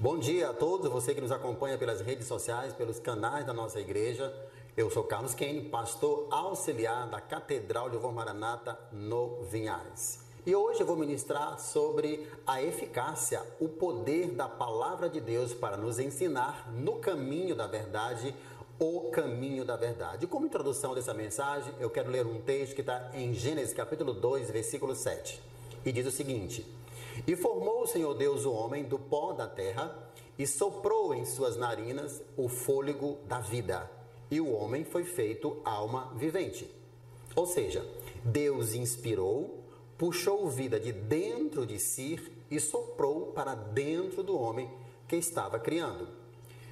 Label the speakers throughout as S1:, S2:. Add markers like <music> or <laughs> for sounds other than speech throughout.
S1: Bom dia a todos, você que nos acompanha pelas redes sociais, pelos canais da nossa igreja. Eu sou Carlos Kane, pastor auxiliar da Catedral de Vô Maranata no Vinhares. E hoje eu vou ministrar sobre a eficácia, o poder da palavra de Deus para nos ensinar no caminho da verdade, o caminho da verdade. Como introdução dessa mensagem, eu quero ler um texto que está em Gênesis capítulo 2, versículo 7. E diz o seguinte: E formou o Senhor Deus o homem do pó da terra, e soprou em suas narinas o fôlego da vida. E o homem foi feito alma vivente. Ou seja, Deus inspirou puxou vida de dentro de si e soprou para dentro do homem que estava criando.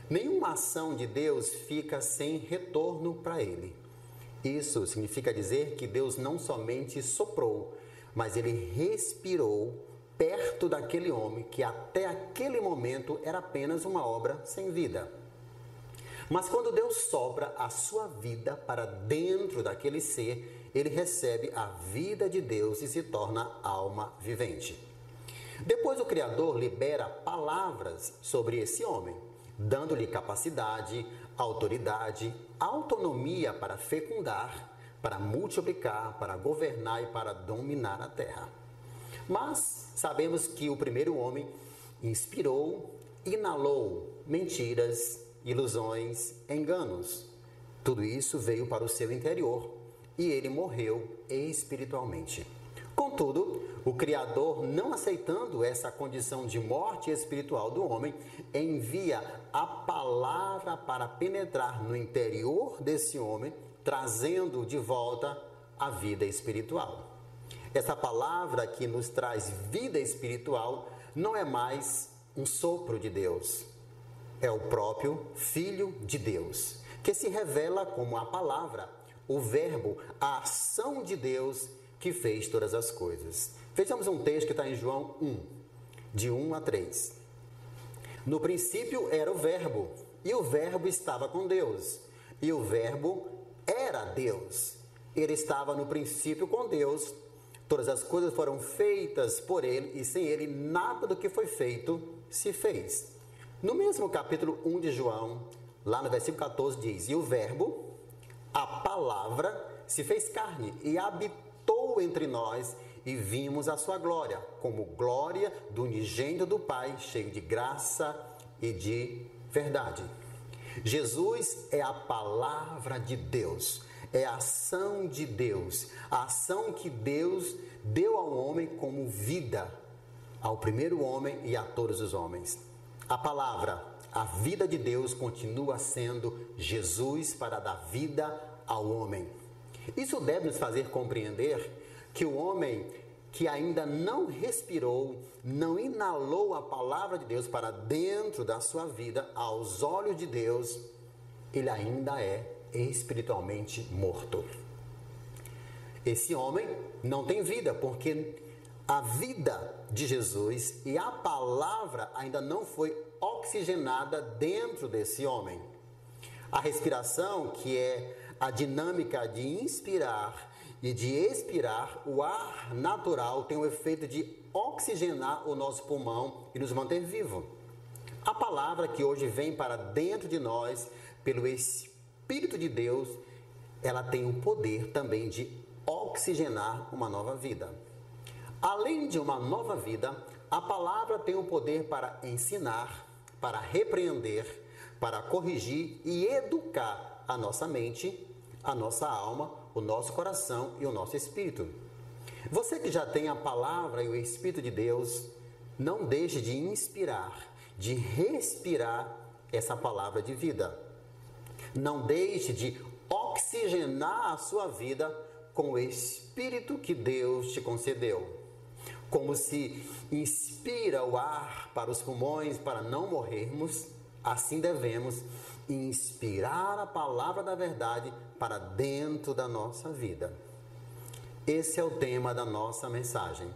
S1: Nenhuma ação de Deus fica sem retorno para ele. Isso significa dizer que Deus não somente soprou, mas ele respirou perto daquele homem que até aquele momento era apenas uma obra sem vida. Mas quando Deus sopra a sua vida para dentro daquele ser, ele recebe a vida de Deus e se torna alma vivente. Depois o Criador libera palavras sobre esse homem, dando-lhe capacidade, autoridade, autonomia para fecundar, para multiplicar, para governar e para dominar a terra. Mas sabemos que o primeiro homem inspirou, inalou mentiras, ilusões, enganos. Tudo isso veio para o seu interior e ele morreu espiritualmente. Contudo, o Criador, não aceitando essa condição de morte espiritual do homem, envia a palavra para penetrar no interior desse homem, trazendo de volta a vida espiritual. Essa palavra que nos traz vida espiritual não é mais um sopro de Deus, é o próprio Filho de Deus, que se revela como a palavra o Verbo, a ação de Deus que fez todas as coisas. Vejamos um texto que está em João 1, de 1 a 3. No princípio era o Verbo, e o Verbo estava com Deus, e o Verbo era Deus. Ele estava no princípio com Deus, todas as coisas foram feitas por ele, e sem ele nada do que foi feito se fez. No mesmo capítulo 1 de João, lá no versículo 14, diz: E o Verbo a palavra se fez carne e habitou entre nós e vimos a sua glória, como glória do unigênito do Pai, cheio de graça e de verdade. Jesus é a palavra de Deus, é a ação de Deus, a ação que Deus deu ao homem como vida, ao primeiro homem e a todos os homens. A palavra a vida de Deus continua sendo Jesus para dar vida ao homem. Isso deve nos fazer compreender que o homem que ainda não respirou, não inalou a palavra de Deus para dentro da sua vida, aos olhos de Deus, ele ainda é espiritualmente morto. Esse homem não tem vida, porque a vida de Jesus e a palavra ainda não foi oxigenada dentro desse homem. A respiração, que é a dinâmica de inspirar e de expirar, o ar natural tem o efeito de oxigenar o nosso pulmão e nos manter vivo. A palavra que hoje vem para dentro de nós, pelo Espírito de Deus, ela tem o poder também de oxigenar uma nova vida. Além de uma nova vida, a palavra tem o poder para ensinar, para repreender, para corrigir e educar a nossa mente, a nossa alma, o nosso coração e o nosso espírito. Você que já tem a palavra e o Espírito de Deus, não deixe de inspirar, de respirar essa palavra de vida. Não deixe de oxigenar a sua vida com o Espírito que Deus te concedeu como se inspira o ar para os pulmões para não morrermos, assim devemos inspirar a palavra da verdade para dentro da nossa vida. Esse é o tema da nossa mensagem: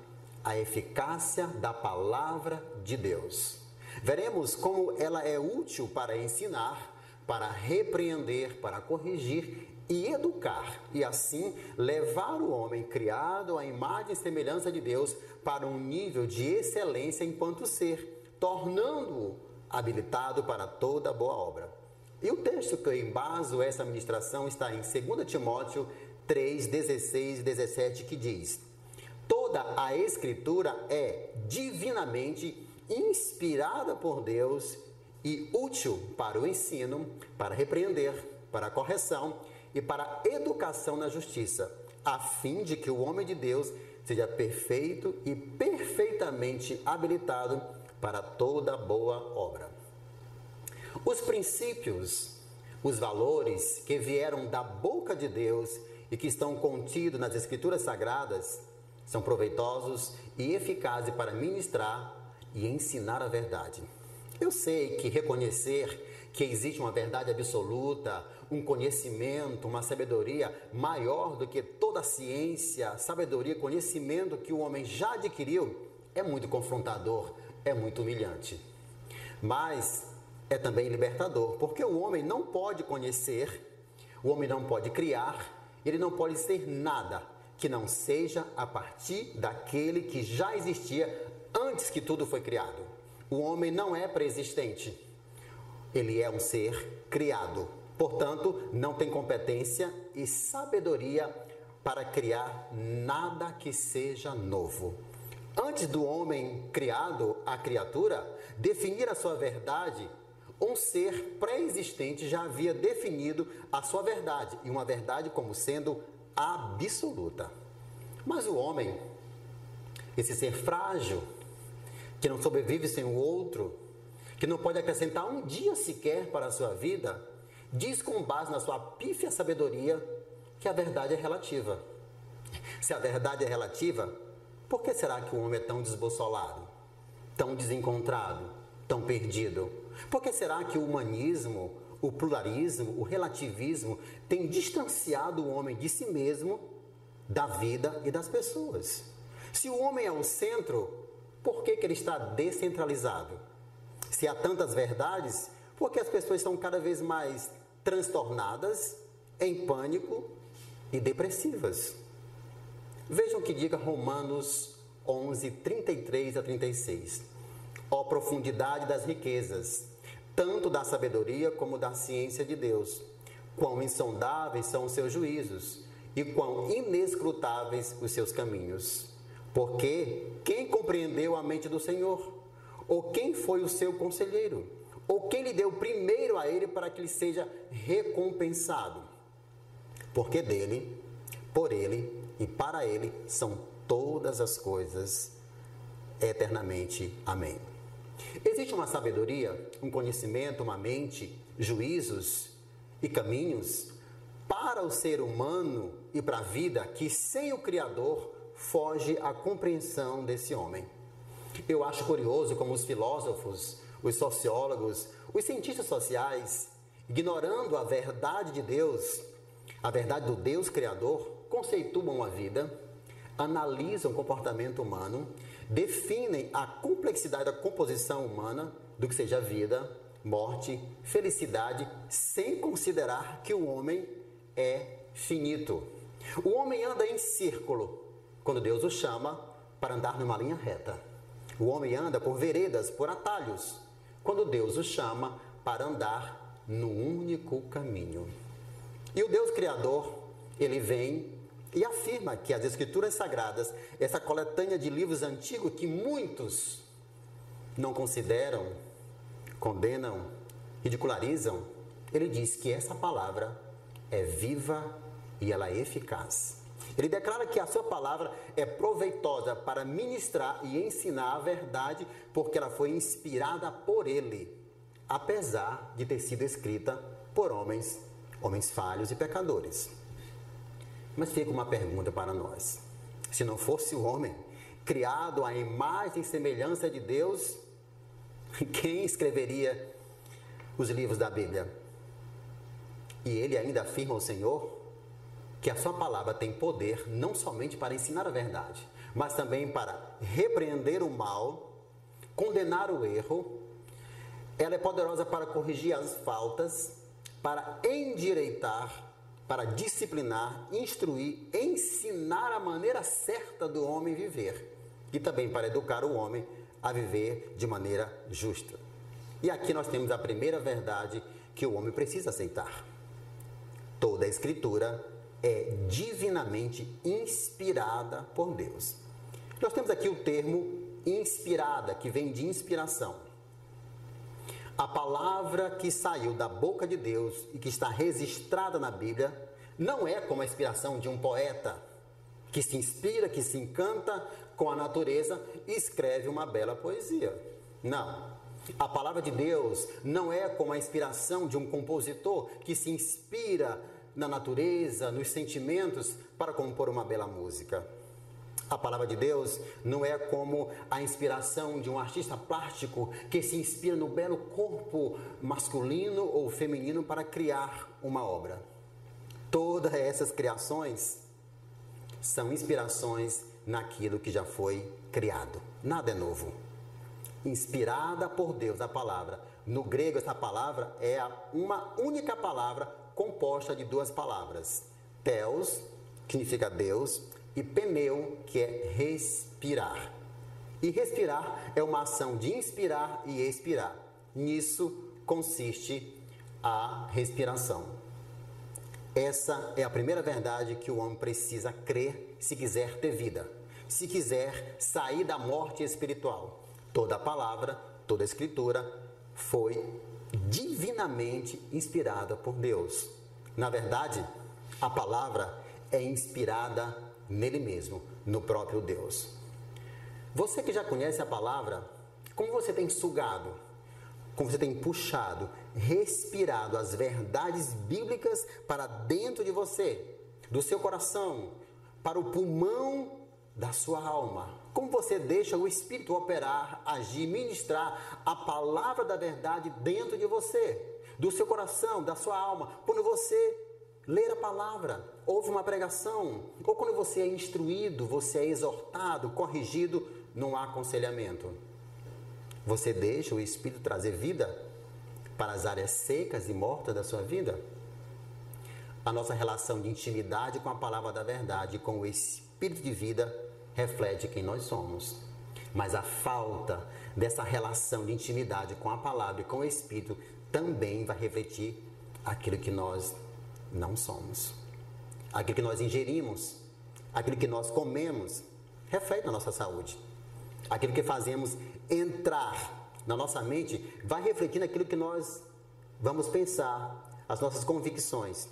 S1: a eficácia da palavra de Deus. Veremos como ela é útil para ensinar, para repreender, para corrigir e educar, e assim levar o homem criado à imagem e semelhança de Deus para um nível de excelência enquanto ser, tornando-o habilitado para toda boa obra. E o texto que eu embaso essa ministração está em 2 Timóteo 3, 16 e 17, que diz: Toda a Escritura é divinamente inspirada por Deus e útil para o ensino, para repreender, para correção e para educação na justiça, a fim de que o homem de Deus seja perfeito e perfeitamente habilitado para toda boa obra. Os princípios, os valores que vieram da boca de Deus e que estão contidos nas Escrituras Sagradas são proveitosos e eficazes para ministrar e ensinar a verdade. Eu sei que reconhecer que existe uma verdade absoluta, um conhecimento, uma sabedoria maior do que toda a ciência, sabedoria, conhecimento que o homem já adquiriu, é muito confrontador, é muito humilhante. Mas é também libertador, porque o homem não pode conhecer, o homem não pode criar, ele não pode ser nada que não seja a partir daquele que já existia antes que tudo foi criado. O homem não é preexistente. Ele é um ser criado. Portanto, não tem competência e sabedoria para criar nada que seja novo. Antes do homem criado, a criatura, definir a sua verdade, um ser pré-existente já havia definido a sua verdade, e uma verdade como sendo absoluta. Mas o homem, esse ser frágil, que não sobrevive sem o outro, que não pode acrescentar um dia sequer para a sua vida, diz com base na sua pífia sabedoria que a verdade é relativa. Se a verdade é relativa, por que será que o homem é tão desbossolado, tão desencontrado, tão perdido? Por que será que o humanismo, o pluralismo, o relativismo tem distanciado o homem de si mesmo, da vida e das pessoas? Se o homem é o centro, por que, que ele está descentralizado? Se há tantas verdades, por que as pessoas estão cada vez mais transtornadas, em pânico e depressivas? Vejam que diga Romanos 11, 33 a 36. Ó profundidade das riquezas, tanto da sabedoria como da ciência de Deus. Quão insondáveis são os seus juízos e quão inescrutáveis os seus caminhos. Porque quem compreendeu a mente do Senhor? Ou quem foi o seu conselheiro? Ou quem lhe deu primeiro a ele para que ele seja recompensado? Porque dele, por ele e para ele são todas as coisas eternamente. Amém. Existe uma sabedoria, um conhecimento, uma mente, juízos e caminhos para o ser humano e para a vida que sem o Criador foge à compreensão desse homem. Eu acho curioso como os filósofos, os sociólogos, os cientistas sociais, ignorando a verdade de Deus, a verdade do Deus Criador, conceituam a vida, analisam o comportamento humano, definem a complexidade da composição humana do que seja vida, morte, felicidade, sem considerar que o homem é finito. O homem anda em círculo, quando Deus o chama para andar numa linha reta. O homem anda por veredas, por atalhos, quando Deus o chama para andar no único caminho. E o Deus Criador, ele vem e afirma que as Escrituras Sagradas, essa coletânea de livros antigos que muitos não consideram, condenam, ridicularizam, ele diz que essa palavra é viva e ela é eficaz. Ele declara que a sua palavra é proveitosa para ministrar e ensinar a verdade, porque ela foi inspirada por ele, apesar de ter sido escrita por homens, homens falhos e pecadores. Mas fica uma pergunta para nós: se não fosse o homem criado à imagem e semelhança de Deus, <laughs> quem escreveria os livros da Bíblia? E ele ainda afirma ao Senhor que a sua palavra tem poder não somente para ensinar a verdade, mas também para repreender o mal, condenar o erro. Ela é poderosa para corrigir as faltas, para endireitar, para disciplinar, instruir, ensinar a maneira certa do homem viver e também para educar o homem a viver de maneira justa. E aqui nós temos a primeira verdade que o homem precisa aceitar. Toda a escritura é divinamente inspirada por Deus. Nós temos aqui o termo inspirada, que vem de inspiração. A palavra que saiu da boca de Deus e que está registrada na Bíblia não é como a inspiração de um poeta que se inspira, que se encanta com a natureza e escreve uma bela poesia. Não. A palavra de Deus não é como a inspiração de um compositor que se inspira na natureza, nos sentimentos para compor uma bela música. A palavra de Deus não é como a inspiração de um artista plástico que se inspira no belo corpo masculino ou feminino para criar uma obra. Todas essas criações são inspirações naquilo que já foi criado. Nada é novo. Inspirada por Deus a palavra. No grego, essa palavra é uma única palavra composta de duas palavras. Theos, que significa Deus, e pneu, que é respirar. E respirar é uma ação de inspirar e expirar. Nisso consiste a respiração. Essa é a primeira verdade que o homem precisa crer se quiser ter vida, se quiser sair da morte espiritual. Toda palavra, toda escritura foi divinamente inspirada por Deus. Na verdade, a palavra é inspirada nele mesmo, no próprio Deus. Você que já conhece a palavra, como você tem sugado, como você tem puxado respirado as verdades bíblicas para dentro de você, do seu coração, para o pulmão da sua alma. Como você deixa o Espírito operar, agir, ministrar a palavra da verdade dentro de você, do seu coração, da sua alma. Quando você ler a palavra, ouve uma pregação, ou quando você é instruído, você é exortado, corrigido num aconselhamento. Você deixa o Espírito trazer vida para as áreas secas e mortas da sua vida? A nossa relação de intimidade com a palavra da verdade, com o Espírito de vida, reflete quem nós somos. Mas a falta dessa relação de intimidade com a palavra e com o Espírito também vai refletir aquilo que nós não somos. Aquilo que nós ingerimos, aquilo que nós comemos, reflete na nossa saúde. Aquilo que fazemos entrar na nossa mente vai refletir naquilo que nós vamos pensar, as nossas convicções.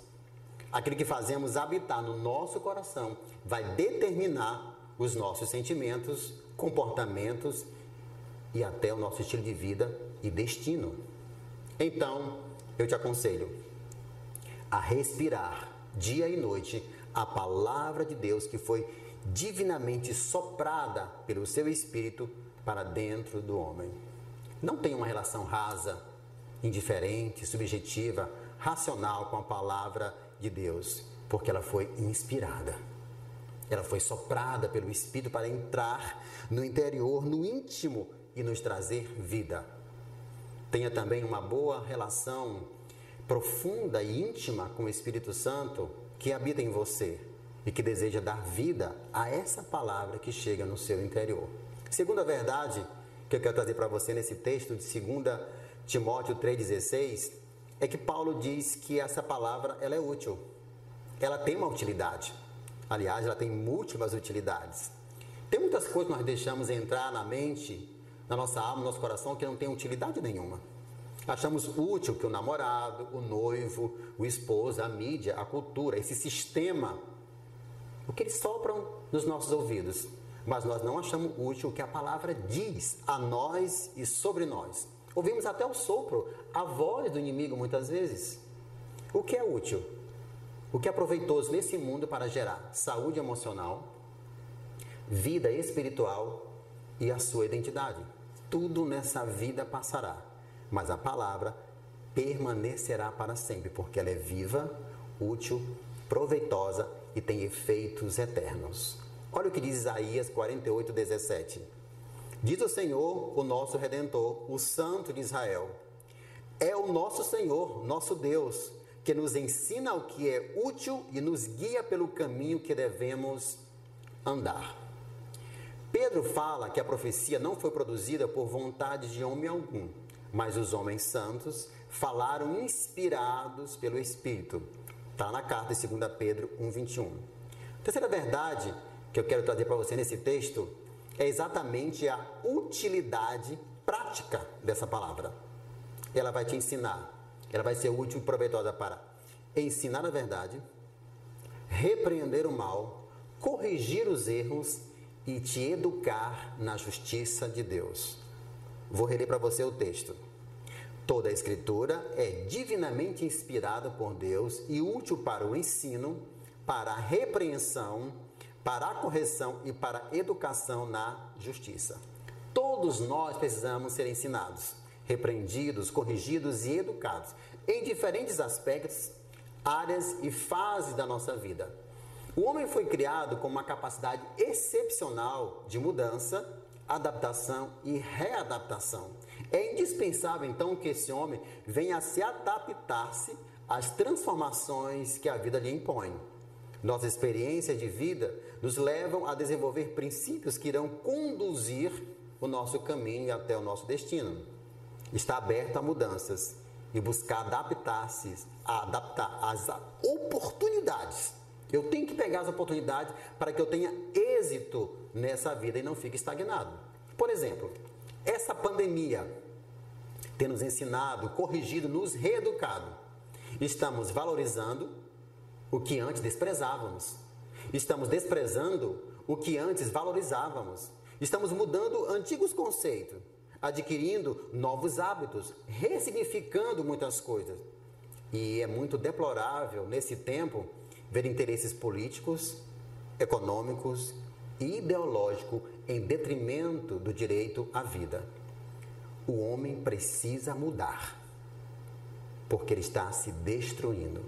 S1: Aquilo que fazemos habitar no nosso coração vai determinar os nossos sentimentos, comportamentos e até o nosso estilo de vida e destino. Então, eu te aconselho a respirar dia e noite a palavra de Deus que foi divinamente soprada pelo seu espírito para dentro do homem. Não tem uma relação rasa, indiferente, subjetiva, racional com a palavra de Deus, porque ela foi inspirada. Ela foi soprada pelo Espírito para entrar no interior, no íntimo e nos trazer vida. Tenha também uma boa relação profunda e íntima com o Espírito Santo que habita em você e que deseja dar vida a essa palavra que chega no seu interior. Segunda verdade, que eu quero trazer para você nesse texto de 2 Timóteo 3,16 é que Paulo diz que essa palavra ela é útil. Ela tem uma utilidade. Aliás, ela tem múltiplas utilidades. Tem muitas coisas que nós deixamos entrar na mente, na nossa alma, no nosso coração, que não tem utilidade nenhuma. Achamos útil que o namorado, o noivo, o esposo, a mídia, a cultura, esse sistema, o que eles sopram nos nossos ouvidos mas nós não achamos útil o que a palavra diz a nós e sobre nós. Ouvimos até o sopro, a voz do inimigo muitas vezes. O que é útil? O que é proveitoso nesse mundo para gerar saúde emocional, vida espiritual e a sua identidade. Tudo nessa vida passará, mas a palavra permanecerá para sempre, porque ela é viva, útil, proveitosa e tem efeitos eternos. Olha o que diz Isaías 48, 17. Diz o Senhor, o nosso Redentor, o Santo de Israel: É o nosso Senhor, nosso Deus, que nos ensina o que é útil e nos guia pelo caminho que devemos andar. Pedro fala que a profecia não foi produzida por vontade de homem algum, mas os homens santos falaram inspirados pelo Espírito. Está na carta de 2 Pedro 1,21. Terceira verdade que eu quero trazer para você nesse texto é exatamente a utilidade prática dessa palavra. Ela vai te ensinar, ela vai ser útil e proveitosa para ensinar a verdade, repreender o mal, corrigir os erros e te educar na justiça de Deus. Vou reler para você o texto. Toda a Escritura é divinamente inspirada por Deus e útil para o ensino, para a repreensão, para a correção e para a educação na justiça. Todos nós precisamos ser ensinados, repreendidos, corrigidos e educados em diferentes aspectos, áreas e fases da nossa vida. O homem foi criado com uma capacidade excepcional de mudança, adaptação e readaptação. É indispensável então que esse homem venha a se adaptar-se às transformações que a vida lhe impõe. Nossas experiências de vida nos levam a desenvolver princípios que irão conduzir o nosso caminho até o nosso destino. Está aberto a mudanças e buscar adaptar-se, adaptar às oportunidades. Eu tenho que pegar as oportunidades para que eu tenha êxito nessa vida e não fique estagnado. Por exemplo, essa pandemia tem nos ensinado, corrigido, nos reeducado. Estamos valorizando o que antes desprezávamos. Estamos desprezando o que antes valorizávamos. Estamos mudando antigos conceitos, adquirindo novos hábitos, ressignificando muitas coisas. E é muito deplorável nesse tempo ver interesses políticos, econômicos e ideológicos em detrimento do direito à vida. O homem precisa mudar, porque ele está se destruindo.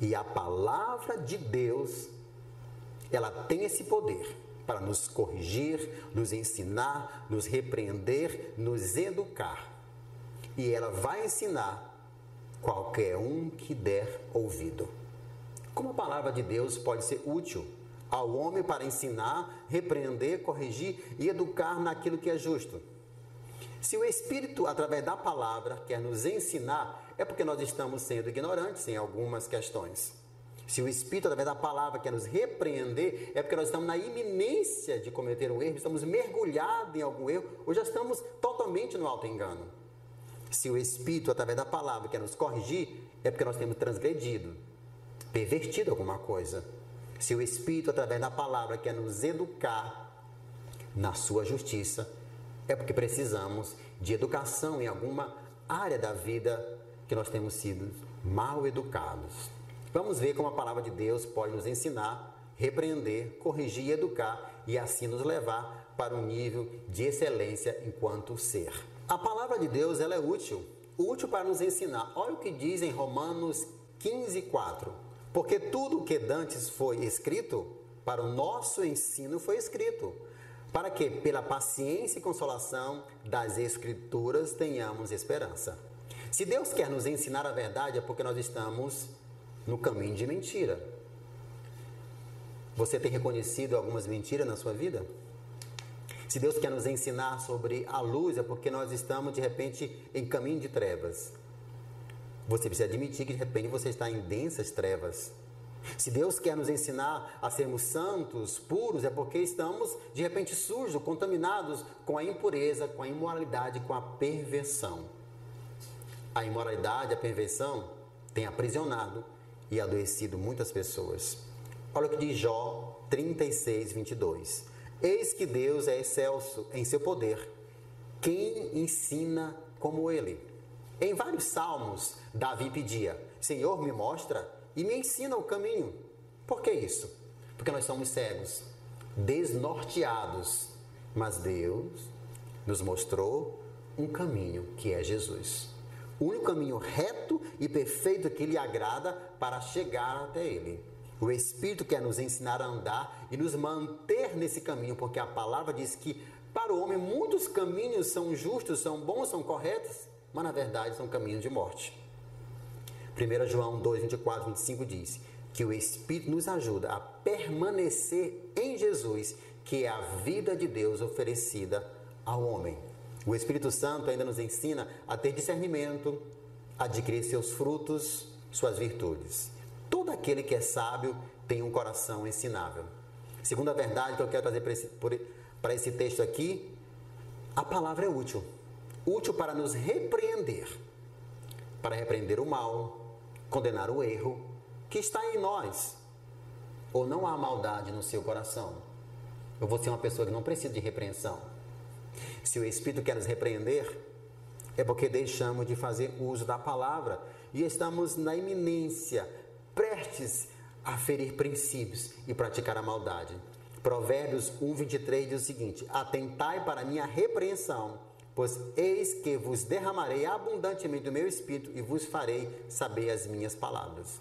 S1: E a palavra de Deus, ela tem esse poder para nos corrigir, nos ensinar, nos repreender, nos educar. E ela vai ensinar qualquer um que der ouvido. Como a palavra de Deus pode ser útil ao homem para ensinar, repreender, corrigir e educar naquilo que é justo? Se o Espírito, através da palavra, quer nos ensinar, é porque nós estamos sendo ignorantes em algumas questões. Se o Espírito, através da palavra, quer nos repreender, é porque nós estamos na iminência de cometer um erro, estamos mergulhados em algum erro, ou já estamos totalmente no alto engano. Se o Espírito, através da palavra, quer nos corrigir, é porque nós temos transgredido, pervertido alguma coisa. Se o Espírito, através da palavra, quer nos educar na sua justiça, é porque precisamos de educação em alguma área da vida que nós temos sido mal educados. Vamos ver como a palavra de Deus pode nos ensinar, repreender, corrigir e educar e assim nos levar para um nível de excelência enquanto ser. A palavra de Deus ela é útil, útil para nos ensinar. Olha o que diz em Romanos 15, 4. Porque tudo o que dantes foi escrito, para o nosso ensino foi escrito, para que, pela paciência e consolação das Escrituras, tenhamos esperança. Se Deus quer nos ensinar a verdade, é porque nós estamos no caminho de mentira. Você tem reconhecido algumas mentiras na sua vida? Se Deus quer nos ensinar sobre a luz, é porque nós estamos de repente em caminho de trevas. Você precisa admitir que de repente você está em densas trevas. Se Deus quer nos ensinar a sermos santos, puros, é porque estamos de repente sujos, contaminados com a impureza, com a imoralidade, com a perversão. A imoralidade, a perversão tem aprisionado e adoecido muitas pessoas. Olha o que diz Jó 36, 22. Eis que Deus é excelso em seu poder. Quem ensina como ele? Em vários salmos, Davi pedia: Senhor, me mostra e me ensina o caminho. Por que isso? Porque nós somos cegos, desnorteados. Mas Deus nos mostrou um caminho que é Jesus o único caminho reto e perfeito que lhe agrada para chegar até ele. O Espírito quer nos ensinar a andar e nos manter nesse caminho, porque a palavra diz que para o homem muitos caminhos são justos, são bons, são corretos, mas na verdade são caminhos de morte. 1 João 2, 24, 25 diz que o Espírito nos ajuda a permanecer em Jesus, que é a vida de Deus oferecida ao homem. O Espírito Santo ainda nos ensina a ter discernimento, a adquirir seus frutos, suas virtudes. Todo aquele que é sábio tem um coração ensinável. Segunda verdade que eu quero trazer para esse, para esse texto aqui, a palavra é útil. Útil para nos repreender, para repreender o mal, condenar o erro que está em nós. Ou não há maldade no seu coração. Eu vou ser uma pessoa que não precisa de repreensão. Se o Espírito quer nos repreender, é porque deixamos de fazer uso da palavra e estamos na iminência, prestes a ferir princípios e praticar a maldade. Provérbios 1, 23 diz o seguinte: Atentai para minha repreensão, pois eis que vos derramarei abundantemente do meu espírito e vos farei saber as minhas palavras.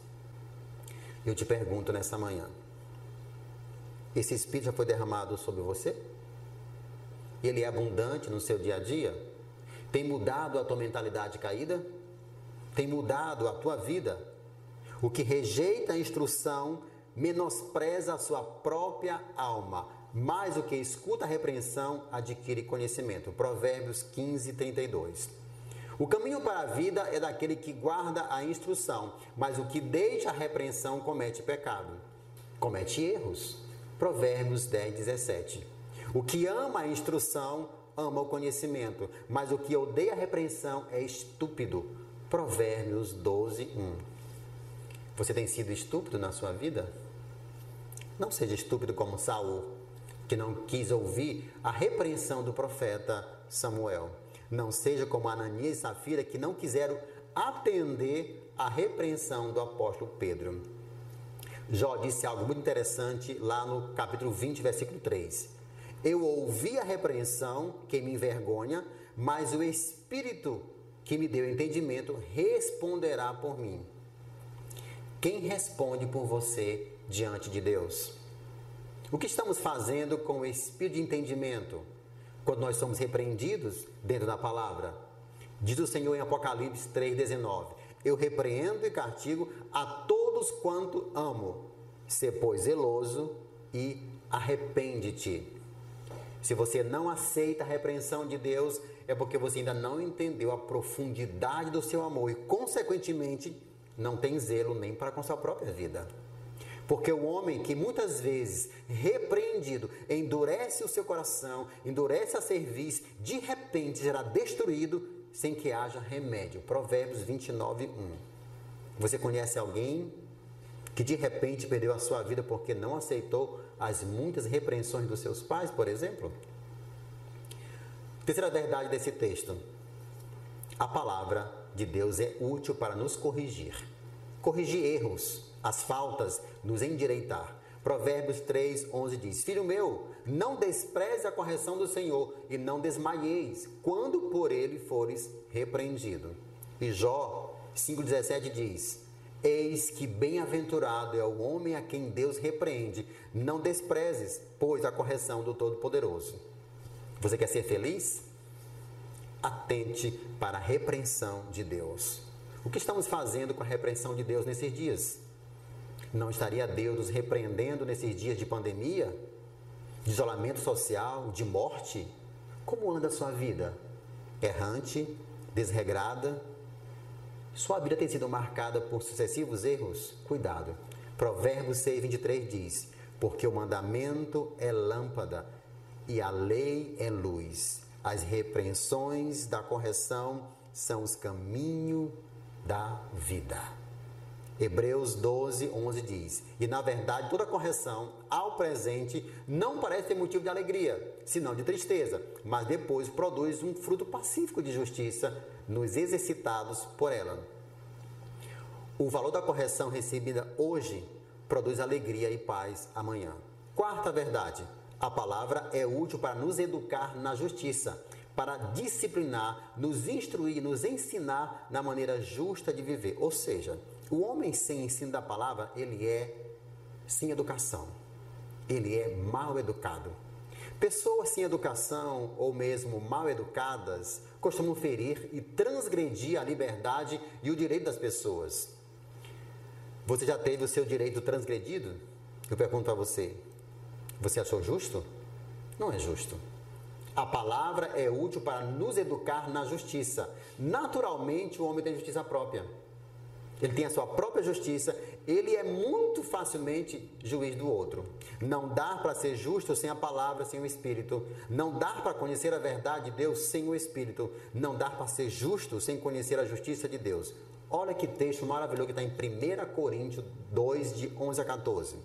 S1: Eu te pergunto nessa manhã: esse espírito já foi derramado sobre você? Ele é abundante no seu dia a dia? Tem mudado a tua mentalidade caída? Tem mudado a tua vida? O que rejeita a instrução menospreza a sua própria alma, mais o que escuta a repreensão adquire conhecimento. Provérbios 15, 32. O caminho para a vida é daquele que guarda a instrução, mas o que deixa a repreensão comete pecado, comete erros. Provérbios 10, 17. O que ama a instrução ama o conhecimento, mas o que odeia a repreensão é estúpido. Provérbios 12, 1. Você tem sido estúpido na sua vida? Não seja estúpido como Saul, que não quis ouvir a repreensão do profeta Samuel. Não seja como Ananias e Safira, que não quiseram atender a repreensão do apóstolo Pedro. Jó disse algo muito interessante lá no capítulo 20, versículo 3. Eu ouvi a repreensão que me envergonha, mas o Espírito que me deu entendimento responderá por mim. Quem responde por você diante de Deus. O que estamos fazendo com o espírito de entendimento quando nós somos repreendidos dentro da palavra? Diz o Senhor em Apocalipse 3,19: Eu repreendo e castigo a todos quanto amo. Se, pois, zeloso e arrepende-te. Se você não aceita a repreensão de Deus, é porque você ainda não entendeu a profundidade do seu amor e, consequentemente, não tem zelo nem para com sua própria vida. Porque o homem que muitas vezes, repreendido, endurece o seu coração, endurece a serviço, de repente será destruído sem que haja remédio. Provérbios 29, 1. Você conhece alguém que de repente perdeu a sua vida porque não aceitou as muitas repreensões dos seus pais, por exemplo? Terceira verdade desse texto: a palavra de Deus é útil para nos corrigir. Corrigir erros, as faltas, nos endireitar. Provérbios 3, 11 diz: Filho meu, não despreze a correção do Senhor e não desmaieis quando por ele fores repreendido. E Jó 5,17 diz: Eis que bem-aventurado é o homem a quem Deus repreende. Não desprezes, pois, a correção do Todo-Poderoso. Você quer ser feliz? Atente para a repreensão de Deus. O que estamos fazendo com a repreensão de Deus nesses dias? Não estaria Deus nos repreendendo nesses dias de pandemia, de isolamento social, de morte? Como anda a sua vida? Errante, desregrada? Sua vida tem sido marcada por sucessivos erros? Cuidado. Provérbios 6, 23 diz: Porque o mandamento é lâmpada e a lei é luz. As repreensões da correção são os caminhos da vida. Hebreus 12, 11 diz: E na verdade, toda correção ao presente não parece ter motivo de alegria, senão de tristeza, mas depois produz um fruto pacífico de justiça nos exercitados por ela. O valor da correção recebida hoje produz alegria e paz amanhã. Quarta verdade: a palavra é útil para nos educar na justiça, para disciplinar, nos instruir, nos ensinar na maneira justa de viver. Ou seja, o homem sem ensino da palavra, ele é sem educação. Ele é mal educado. Pessoas sem educação ou mesmo mal educadas costumam ferir e transgredir a liberdade e o direito das pessoas. Você já teve o seu direito transgredido? Eu pergunto a você: você achou justo? Não é justo. A palavra é útil para nos educar na justiça. Naturalmente, o homem tem justiça própria. Ele tem a sua própria justiça, ele é muito facilmente juiz do outro. Não dá para ser justo sem a palavra, sem o Espírito. Não dá para conhecer a verdade de Deus sem o Espírito. Não dá para ser justo sem conhecer a justiça de Deus. Olha que texto maravilhoso que está em 1 Coríntios 2, de 11 a 14.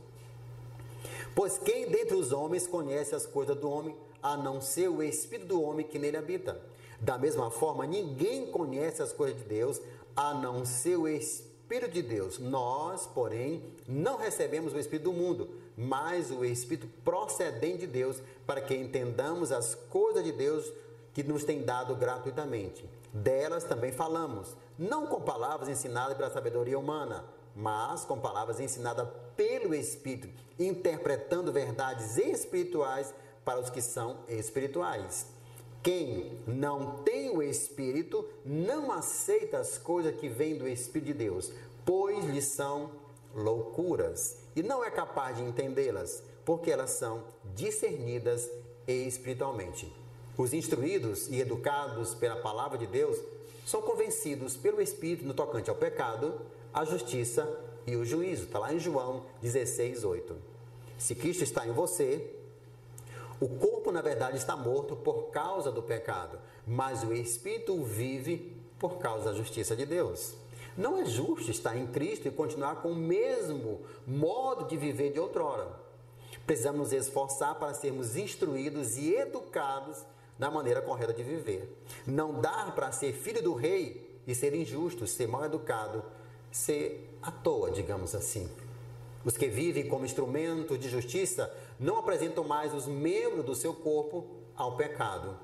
S1: Pois quem dentre os homens conhece as coisas do homem, a não ser o Espírito do homem que nele habita? Da mesma forma, ninguém conhece as coisas de Deus, a não ser o Espírito de Deus. Nós, porém, não recebemos o Espírito do mundo, mas o Espírito procedente de Deus, para que entendamos as coisas de Deus que nos tem dado gratuitamente. Delas também falamos, não com palavras ensinadas pela sabedoria humana, mas com palavras ensinadas pelo Espírito, interpretando verdades espirituais para os que são espirituais. Quem não tem o Espírito não aceita as coisas que vêm do Espírito de Deus, pois lhe são loucuras e não é capaz de entendê-las, porque elas são discernidas espiritualmente. Os instruídos e educados pela palavra de Deus são convencidos pelo Espírito no tocante ao pecado, à justiça e o juízo. Está lá em João 16, 8. Se Cristo está em você, o corpo, na verdade, está morto por causa do pecado, mas o espírito vive por causa da justiça de Deus. Não é justo estar em Cristo e continuar com o mesmo modo de viver de outrora. Precisamos nos esforçar para sermos instruídos e educados na maneira correta de viver. Não dá para ser filho do rei e ser injusto, ser mal educado, ser à toa, digamos assim. Os que vivem como instrumento de justiça não apresentam mais os membros do seu corpo ao pecado,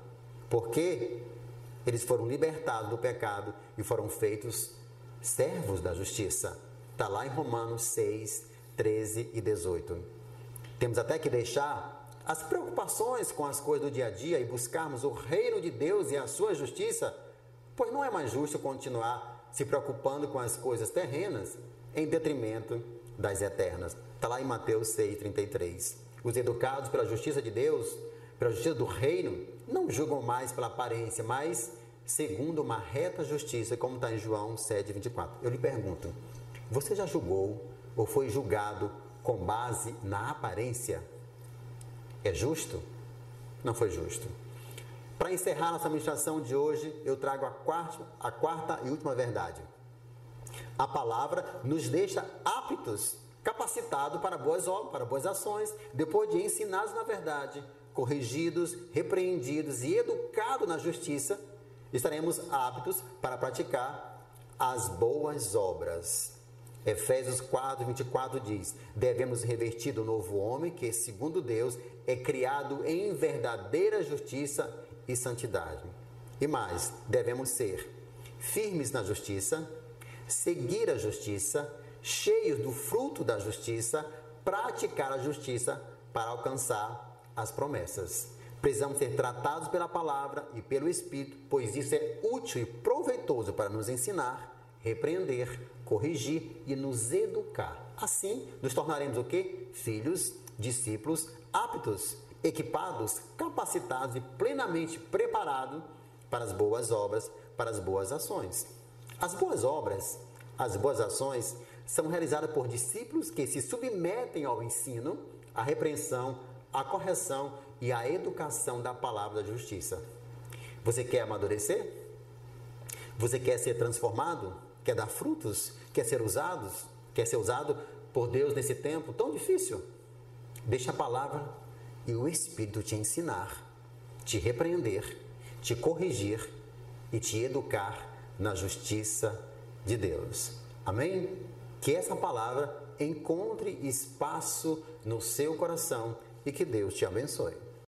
S1: porque eles foram libertados do pecado e foram feitos servos da justiça. Está lá em Romanos 6, 13 e 18. Temos até que deixar as preocupações com as coisas do dia a dia e buscarmos o reino de Deus e a sua justiça, pois não é mais justo continuar se preocupando com as coisas terrenas em detrimento das eternas. Está lá em Mateus 6,33. Os educados pela justiça de Deus, pela justiça do reino, não julgam mais pela aparência, mas segundo uma reta justiça, como está em João 7,24. Eu lhe pergunto: você já julgou ou foi julgado com base na aparência? É justo? Não foi justo. Para encerrar nossa administração de hoje, eu trago a quarta, a quarta e última verdade. A palavra nos deixa aptos, capacitados para boas obras, para boas ações, depois de ensinados na verdade, corrigidos, repreendidos e educados na justiça, estaremos aptos para praticar as boas obras. Efésios 4, 24 diz: Devemos revertir o novo homem que, segundo Deus, é criado em verdadeira justiça e santidade. E mais, devemos ser firmes na justiça, seguir a justiça, cheios do fruto da justiça, praticar a justiça para alcançar as promessas. Precisamos ser tratados pela palavra e pelo Espírito, pois isso é útil e proveitoso para nos ensinar, repreender, corrigir e nos educar. Assim, nos tornaremos o quê? Filhos, discípulos aptos, equipados, capacitados e plenamente preparados para as boas obras, para as boas ações. As boas obras, as boas ações, são realizadas por discípulos que se submetem ao ensino, à repreensão, à correção e à educação da palavra da justiça. Você quer amadurecer? Você quer ser transformado? Quer dar frutos? Quer ser usado? Quer ser usado por Deus nesse tempo tão difícil? Deixa a palavra e o Espírito te ensinar, te repreender, te corrigir e te educar na justiça de Deus. Amém? Que essa palavra encontre espaço no seu coração e que Deus te abençoe.